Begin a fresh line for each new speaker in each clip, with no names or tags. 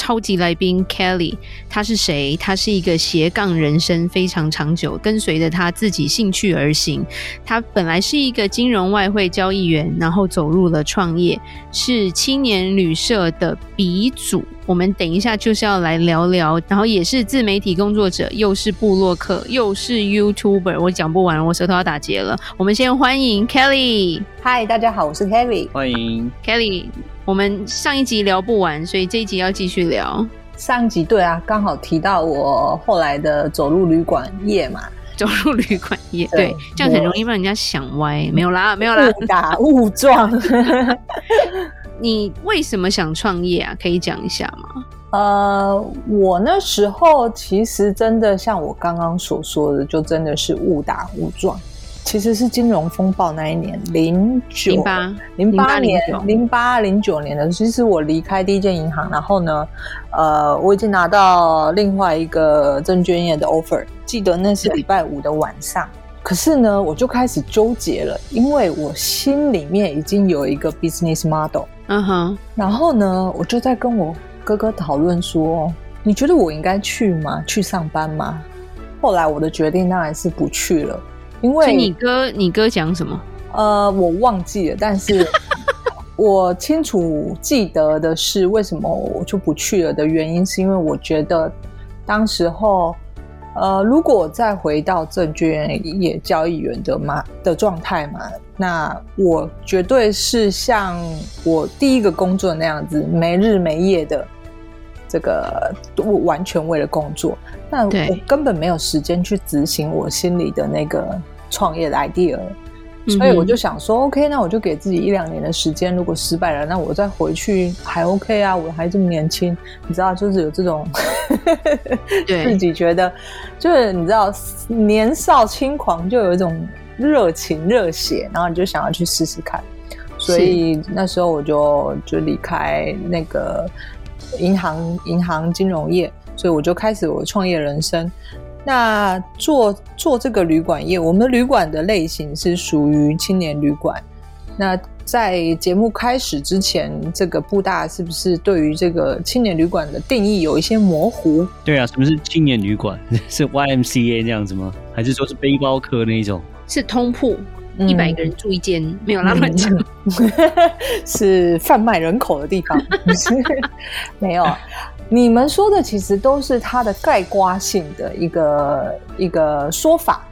超级来宾 Kelly，他是谁？他是一个斜杠人生非常长久，跟随着他自己兴趣而行。他本来是一个金融外汇交易员，然后走入了创业，是青年旅社的鼻祖。我们等一下就是要来聊聊，然后也是自媒体工作者，又是布洛克，又是 YouTuber。我讲不完，我舌头要打结了。我们先欢迎 Kelly。
嗨，大家好，我是 Kelly。
欢迎
Kelly。我们上一集聊不完，所以这一集要继续聊。
上一集对啊，刚好提到我后来的走路旅馆业嘛，
走路旅馆业，对，对，这样很容易让人家想歪。没有啦，没有啦，
误打误撞。
你为什么想创业啊？可以讲一下吗？
呃，我那时候其实真的像我刚刚所说的，就真的是误打误撞。其实是金融风暴那一年，零九零八零八年零八零九年的，其实我离开第一间银行，然后呢，呃，我已经拿到另外一个证券业的 offer。记得那是礼拜五的晚上，可是呢，我就开始纠结了，因为我心里面已经有一个 business model。嗯哼，然后呢，我就在跟我哥哥讨论说，你觉得我应该去吗？去上班吗？后来我的决定当然是不去了。因为
你哥，你哥讲什么？
呃，我忘记了，但是 我清楚记得的是，为什么我就不去了的原因，是因为我觉得当时候，呃，如果再回到证券业交易员的嘛的状态嘛，那我绝对是像我第一个工作那样子，没日没夜的这个，我完全为了工作，那我根本没有时间去执行我心里的那个。创业的 idea，所以我就想说，OK，那我就给自己一两年的时间。如果失败了，那我再回去还 OK 啊，我还这么年轻，你知道，就是有这种 自己觉得，就是你知道，年少轻狂就有一种热情热血，然后你就想要去试试看。所以那时候我就就离开那个银行银行金融业，所以我就开始我的创业人生。那做做这个旅馆业，我们旅馆的类型是属于青年旅馆。那在节目开始之前，这个布大是不是对于这个青年旅馆的定义有一些模糊？
对啊，什么是青年旅馆？是 YMCA 那样子吗？还是说是背包客那一种？
是通铺，一百个人住一间，嗯、没有那么讲。
是贩卖人口的地方？没有。你们说的其实都是它的概括性的一个一个说法，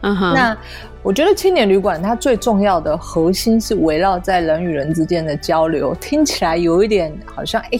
嗯哼。那我觉得青年旅馆它最重要的核心是围绕在人与人之间的交流，听起来有一点好像哎，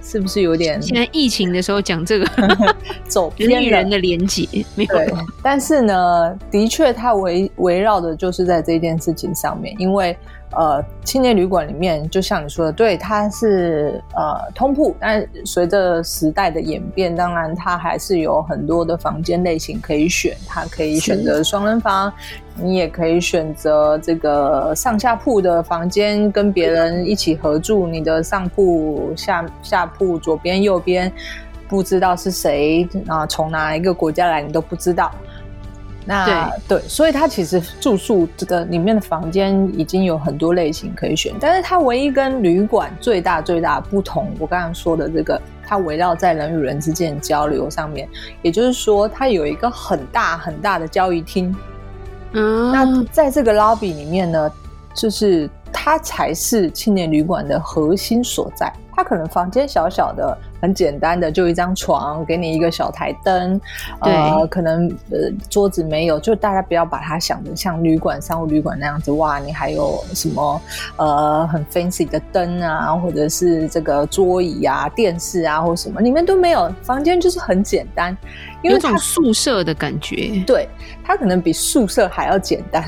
是不是有点？
现在疫情的时候讲这个
走偏
人与人的连接没有？
对，但是呢，的确它围围绕的就是在这件事情上面，因为。呃，青年旅馆里面，就像你说的，对，它是呃通铺，但随着时代的演变，当然它还是有很多的房间类型可以选，它可以选择双人房，你也可以选择这个上下铺的房间，跟别人一起合住，你的上铺、下下铺、左边、右边，不知道是谁啊，从哪一个国家来，你都不知道。那对，对，所以它其实住宿这个里面的房间已经有很多类型可以选，但是它唯一跟旅馆最大最大不同，我刚刚说的这个，它围绕在人与人之间的交流上面，也就是说，它有一个很大很大的交易厅。嗯，那在这个 lobby 里面呢，就是它才是青年旅馆的核心所在。它可能房间小小的。很简单的，就一张床，给你一个小台灯，呃，可能呃桌子没有，就大家不要把它想的像旅馆、商务旅馆那样子，哇，你还有什么呃很 fancy 的灯啊，或者是这个桌椅啊、电视啊，或什么，里面都没有，房间就是很简单，因为
有种宿舍的感觉，
对，它可能比宿舍还要简单，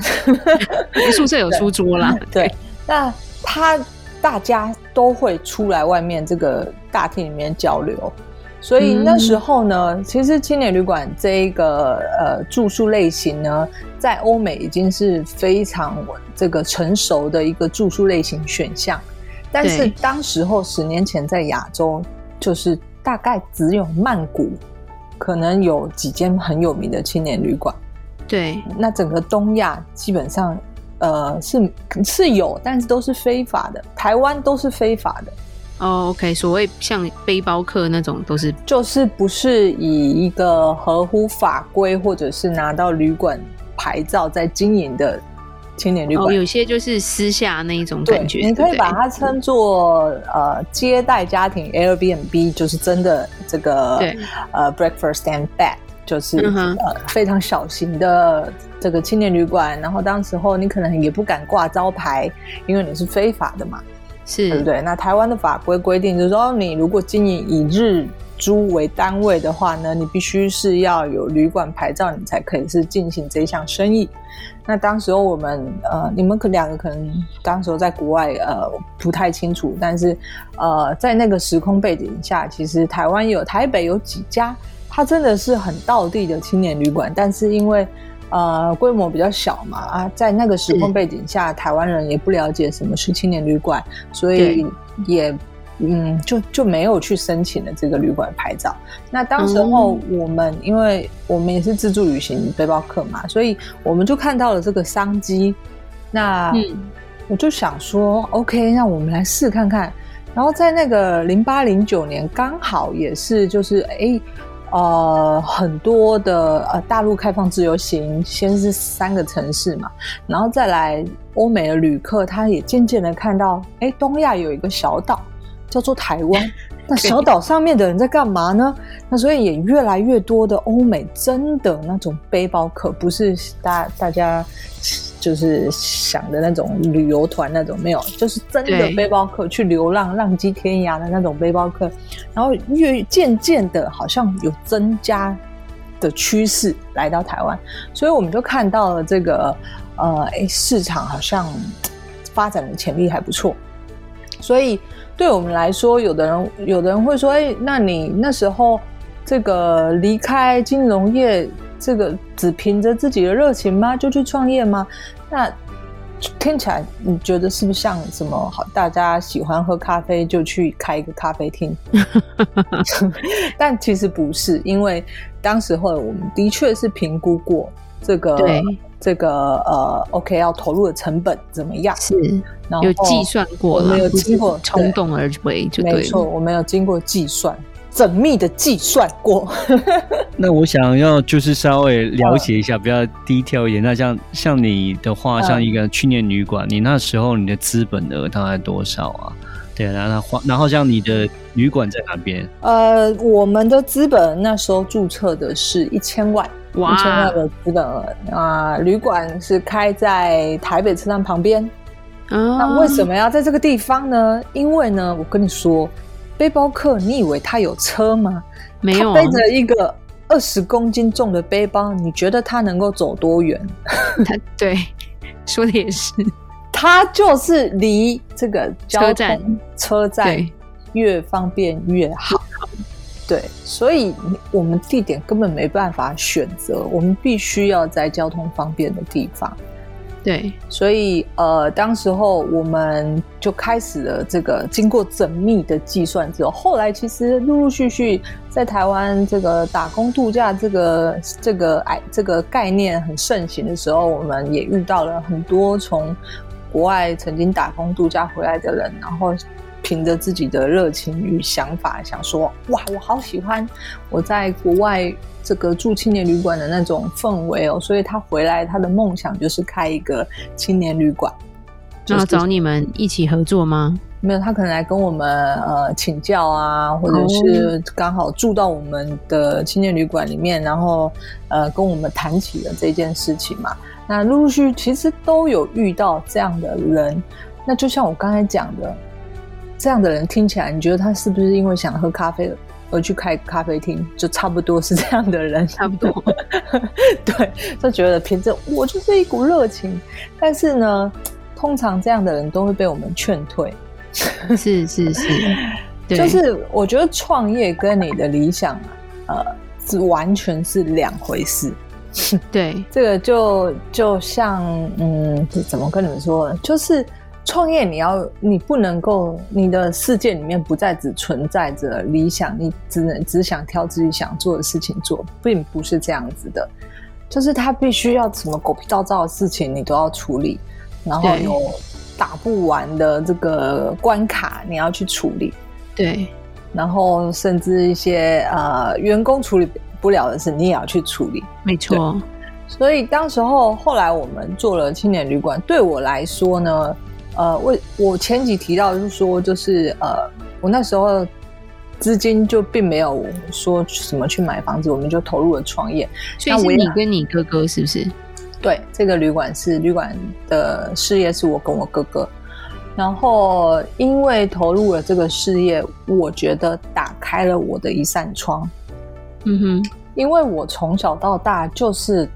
宿舍有书桌啦，
对，对，那它。大家都会出来外面这个大厅里面交流，所以那时候呢，嗯、其实青年旅馆这一个呃住宿类型呢，在欧美已经是非常这个成熟的一个住宿类型选项。但是当时候十年前在亚洲，就是大概只有曼谷可能有几间很有名的青年旅馆。
对，
那整个东亚基本上呃是是有，但是都是非法的。台湾都是非法的。
哦、oh，OK，所谓像背包客那种都是，
就是不是以一个合乎法规或者是拿到旅馆牌照在经营的青年旅馆，oh,
有些就是私下那一种感觉。
你可以把它称作呃接待家庭 Airbnb，就是真的这个对呃 breakfast and bed，就是、嗯、呃非常小型的这个青年旅馆。然后当时候你可能也不敢挂招牌，因为你是非法的嘛。
是
对不对？那台湾的法规规定，就是说，你如果经营以日租为单位的话呢，你必须是要有旅馆牌照，你才可以是进行这项生意。那当时候我们呃，你们可两个可能当时候在国外呃不太清楚，但是呃，在那个时空背景下，其实台湾有台北有几家，它真的是很道地的青年旅馆，但是因为呃，规模比较小嘛，啊，在那个时空背景下，台湾人也不了解什么是青年旅馆，所以也嗯，就就没有去申请了这个旅馆牌照。那当时候我们，嗯、因为我们也是自助旅行背包客嘛，所以我们就看到了这个商机。那我就想说、嗯、，OK，那我们来试看看。然后在那个零八零九年，刚好也是就是哎。呃，很多的呃，大陆开放自由行，先是三个城市嘛，然后再来欧美的旅客，他也渐渐的看到，哎，东亚有一个小岛叫做台湾，那小岛上面的人在干嘛呢？那所以也越来越多的欧美真的那种背包客，不是大大家。就是想的那种旅游团那种没有，就是真的背包客去流浪浪迹天涯的那种背包客，然后越渐渐的好像有增加的趋势来到台湾，所以我们就看到了这个呃，哎，市场好像发展的潜力还不错，所以对我们来说，有的人有的人会说，哎，那你那时候这个离开金融业。这个只凭着自己的热情吗？就去创业吗？那听起来你觉得是不是像什么好？大家喜欢喝咖啡就去开一个咖啡厅？但其实不是，因为当时候我们的确是评估过这个这个呃，OK 要投入的成本怎么样？
是，然后有计算过，
没有经过
冲动而为就对，
没错，我没有经过计算。缜密的计算过，
那我想要就是稍微了解一下，比较 detail 一点。那像像你的话，像一个去年旅馆，你那时候你的资本额大概多少啊？对，然后然后像你的旅馆在哪边？
呃，我们的资本那时候注册的是一千万，一千万的资本额啊。旅馆是开在台北车站旁边。啊，那为什么要在这个地方呢？因为呢，我跟你说。背包客，你以为他有车吗？
没有，
他背着一个二十公斤重的背包，你觉得他能够走多远？
他 对，说的也是，
他就是离这个交通车站越方便越好。对，所以我们地点根本没办法选择，我们必须要在交通方便的地方。
对，
所以呃，当时候我们就开始了这个经过缜密的计算之后，后来其实陆陆续续在台湾这个打工度假这个这个哎这个概念很盛行的时候，我们也遇到了很多从国外曾经打工度假回来的人，然后。凭着自己的热情与想法，想说哇，我好喜欢我在国外这个住青年旅馆的那种氛围哦，所以他回来，他的梦想就是开一个青年旅馆。
那要找你们一起合作吗？
没有，他可能来跟我们呃请教啊，或者是刚好住到我们的青年旅馆里面，然后呃跟我们谈起了这件事情嘛。那陆陆续续其实都有遇到这样的人，那就像我刚才讲的。这样的人听起来，你觉得他是不是因为想喝咖啡而去开咖啡厅？就差不多是这样的人，
差不多。
对，就觉得凭着我就是一股热情，但是呢，通常这样的人都会被我们劝退。
是是是，
就是我觉得创业跟你的理想，呃，是完全是两回事。
对，
这个就就像，嗯，怎么跟你们说呢？就是创业，你要你不能够，你的世界里面不再只存在着理想，你只能只想挑自己想做的事情做，并不是这样子的。就是他必须要什么狗屁倒灶的事情，你都要处理，然后有打不完的这个关卡，你要去处理。
对，
然后甚至一些呃员工处理不了的事，你也要去处理。
没错。
所以当时候后来我们做了青年旅馆，对我来说呢，呃，为我前几提到就是说，就是呃，我那时候资金就并没有说什么去买房子，我们就投入了创业。
所以是你跟你哥哥是不是？
对，这个旅馆是旅馆的事业，是我跟我哥哥。然后，因为投入了这个事业，我觉得打开了我的一扇窗。
嗯哼，
因为我从小到大就是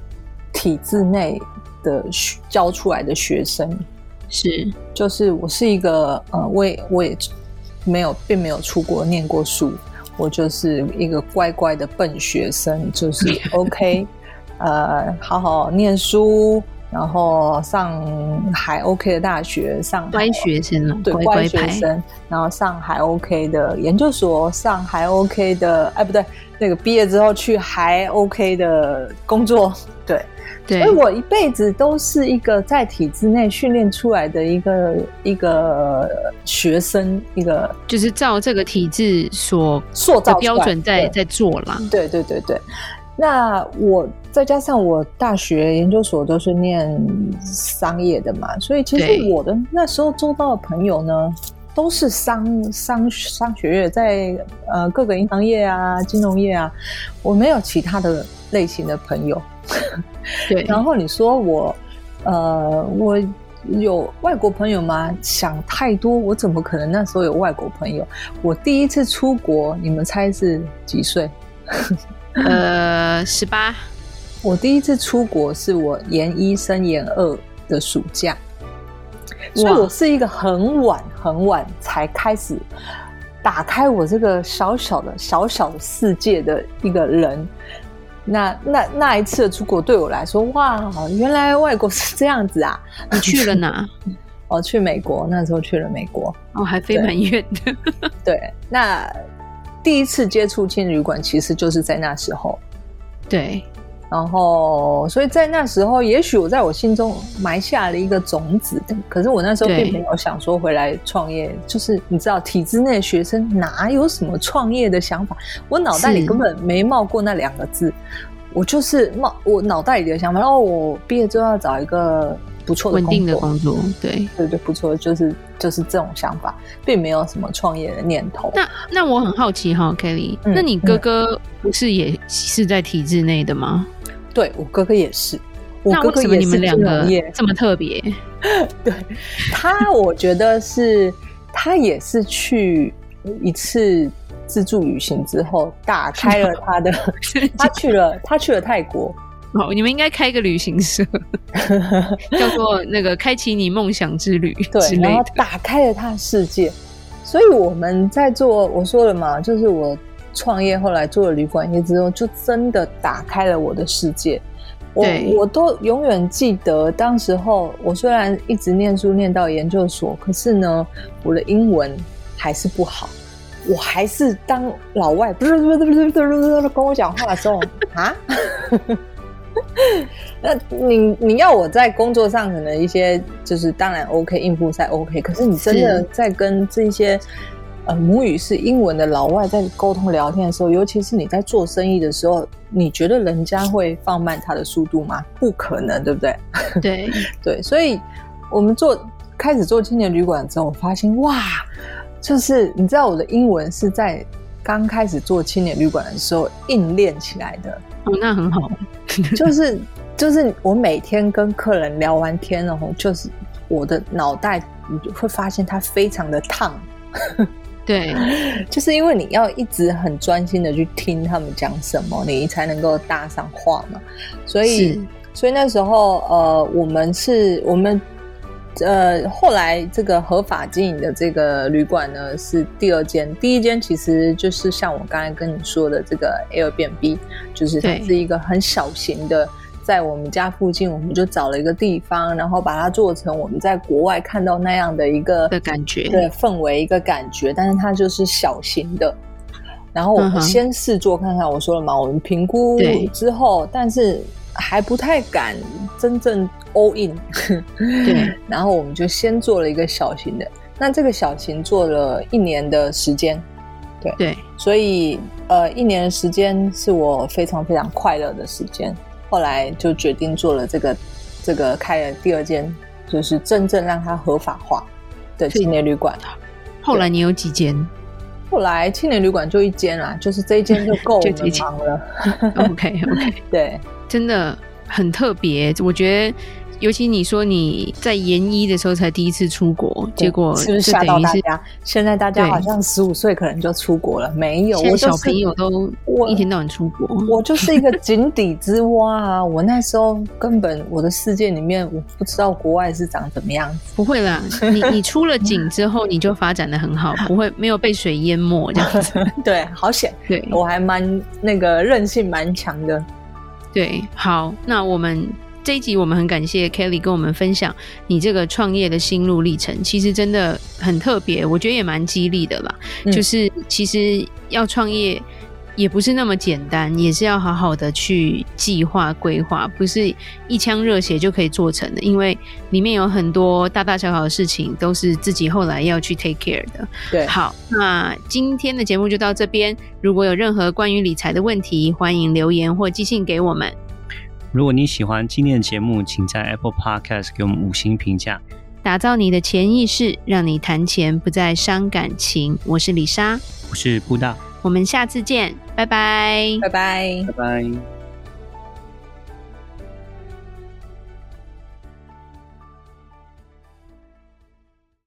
体制内的教出来的学生，
是，
就是我是一个呃，我也我也没有，并没有出国念过书，我就是一个乖乖的笨学生，就是 OK，呃，好好念书。然后上海 OK 的大学，上
乖学生了，
对，乖乖学生。然后上海 OK 的研究所，上海 OK 的，哎，不对，那个毕业之后去还 OK 的工作，对，
对。
所以我一辈子都是一个在体制内训练出来的一个一个学生，一个
就是照这个体制所
塑造
标准在在做啦。
对对对对。那我再加上我大学研究所都是念商业的嘛，所以其实我的那时候周到的朋友呢，都是商商商学院，在呃各个银行业啊、金融业啊，我没有其他的类型的朋友。
对，
然后你说我呃我有外国朋友吗？想太多，我怎么可能那时候有外国朋友？我第一次出国，你们猜是几岁？
呃，十八。
我第一次出国是我研一升研二的暑假，所以我是一个很晚很晚才开始打开我这个小小的小小的世界的一个人。那那那一次的出国对我来说，哇，原来外国是这样子啊！
你去了哪？
我去美国，那时候去了美国，
哦，还飞蛮远的。
对，那。第一次接触青年旅馆，其实就是在那时候。
对，
然后，所以在那时候，也许我在我心中埋下了一个种子。可是我那时候并没有想说回来创业。就是你知道，体制内的学生哪有什么创业的想法？我脑袋里根本没冒过那两个字。我就是冒我脑袋里的想法。然后我毕业之后要找一个。不错的
稳定的工作，对
对对，不错，就是就是这种想法，并没有什么创业的念头。
那那我很好奇哈，Kelly，、嗯、那你哥哥不是也是在体制内的吗？
对，我哥哥也是。我哥哥也是，
你们两个这么特别？
对他，我觉得是他也是去一次自助旅行之后，打开了他的，他去了他去了泰国。
好，你们应该开一个旅行社，叫做那个“开启你梦想之旅”之。对，然后
打开了他的世界。所以我们在做，我说了嘛，就是我创业后来做了旅馆业之后，就真的打开了我的世界。我我都永远记得，当时候我虽然一直念书念到研究所，可是呢，我的英文还是不好。我还是当老外不是不是不是不是跟我讲话的时候啊。那你你要我在工作上可能一些就是当然 OK 应付赛 OK，可是你真的在跟这些呃母语是英文的老外在沟通聊天的时候，尤其是你在做生意的时候，你觉得人家会放慢他的速度吗？不可能，对不对？
对
对，所以我们做开始做青年旅馆之后，我发现哇，就是你知道我的英文是在刚开始做青年旅馆的时候硬练起来的。
哦，那很好。
就是就是我每天跟客人聊完天，然后就是我的脑袋你就会发现它非常的烫。
对，
就是因为你要一直很专心的去听他们讲什么，你才能够搭上话嘛。所以所以那时候呃，我们是我们呃，后来这个合法经营的这个旅馆呢，是第二间。第一间其实就是像我刚才跟你说的这个 Airbnb，就是它是一个很小型的，在我们家附近，我们就找了一个地方，然后把它做成我们在国外看到那样的一个
的感觉，
对氛围一个感觉，但是它就是小型的。然后我们先试做看看，我说了嘛，我们评估之后，但是还不太敢真正 all in。
对，
然后我们就先做了一个小型的。那这个小型做了一年的时间，对
对，
所以呃，一年的时间是我非常非常快乐的时间。后来就决定做了这个这个开了第二间，就是真正让它合法化的青年旅馆。
后来你有几间？
后来青年旅馆就一间啦，就是这一间就够我们忙了。
OK OK，
对，
真的很特别，我觉得。尤其你说你在研一的时候才第一次出国，结果
是不是吓到大家？现在大家好像十五岁可能就出国了，没有，我
小朋友都一天到晚出国。
我就是一个井底之蛙啊！我那时候根本我的世界里面我不知道国外是长怎么样。
不会啦，你你出了井之后你就发展的很好，不会没有被水淹没这样子。
对，好险！
对，
我还蛮那个韧性蛮强的。
对，好，那我们。这一集我们很感谢 Kelly 跟我们分享你这个创业的心路历程，其实真的很特别，我觉得也蛮激励的啦。嗯、就是其实要创业也不是那么简单，也是要好好的去计划规划，不是一腔热血就可以做成的，因为里面有很多大大小小的事情都是自己后来要去 take care 的。
对，
好，那今天的节目就到这边，如果有任何关于理财的问题，欢迎留言或寄信给我们。
如果你喜欢今天的节目，请在 Apple Podcast 给我们五星评价。
打造你的潜意识，让你谈钱不再伤感情。我是李莎，
我是布大，
我们下次见，拜拜，
拜拜，
拜拜。